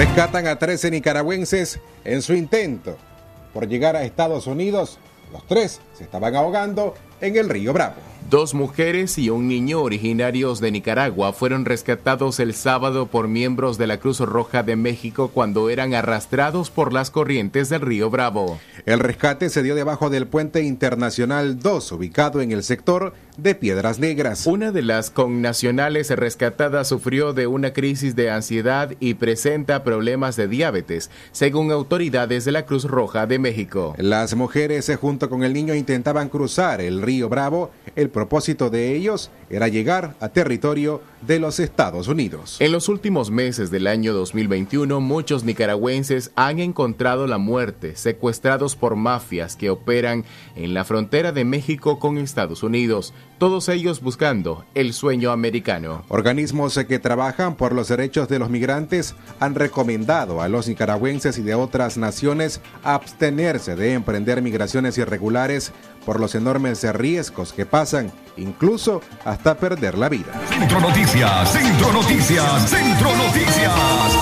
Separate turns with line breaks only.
Rescatan a 13 nicaragüenses en su intento por llegar a Estados Unidos. Los tres se estaban ahogando en el río Bravo.
Dos mujeres y un niño originarios de Nicaragua fueron rescatados el sábado por miembros de la Cruz Roja de México cuando eran arrastrados por las corrientes del río Bravo.
El rescate se dio debajo del puente internacional 2, ubicado en el sector de Piedras Negras.
Una de las connacionales rescatadas sufrió de una crisis de ansiedad y presenta problemas de diabetes, según autoridades de la Cruz Roja de México.
Las mujeres junto con el niño intentaban cruzar el río Bravo. El propósito de ellos era llegar a territorio de los Estados Unidos.
En los últimos meses del año 2021, muchos nicaragüenses han encontrado la muerte, secuestrados por mafias que operan en la frontera de México con Estados Unidos, todos ellos buscando el sueño americano.
Organismos que trabajan por los derechos de los migrantes han recomendado a los nicaragüenses y de otras naciones abstenerse de emprender migraciones irregulares por los enormes riesgos que pasan, incluso hasta perder la vida.
Centro Noticias, Centro Noticias, Centro Noticias.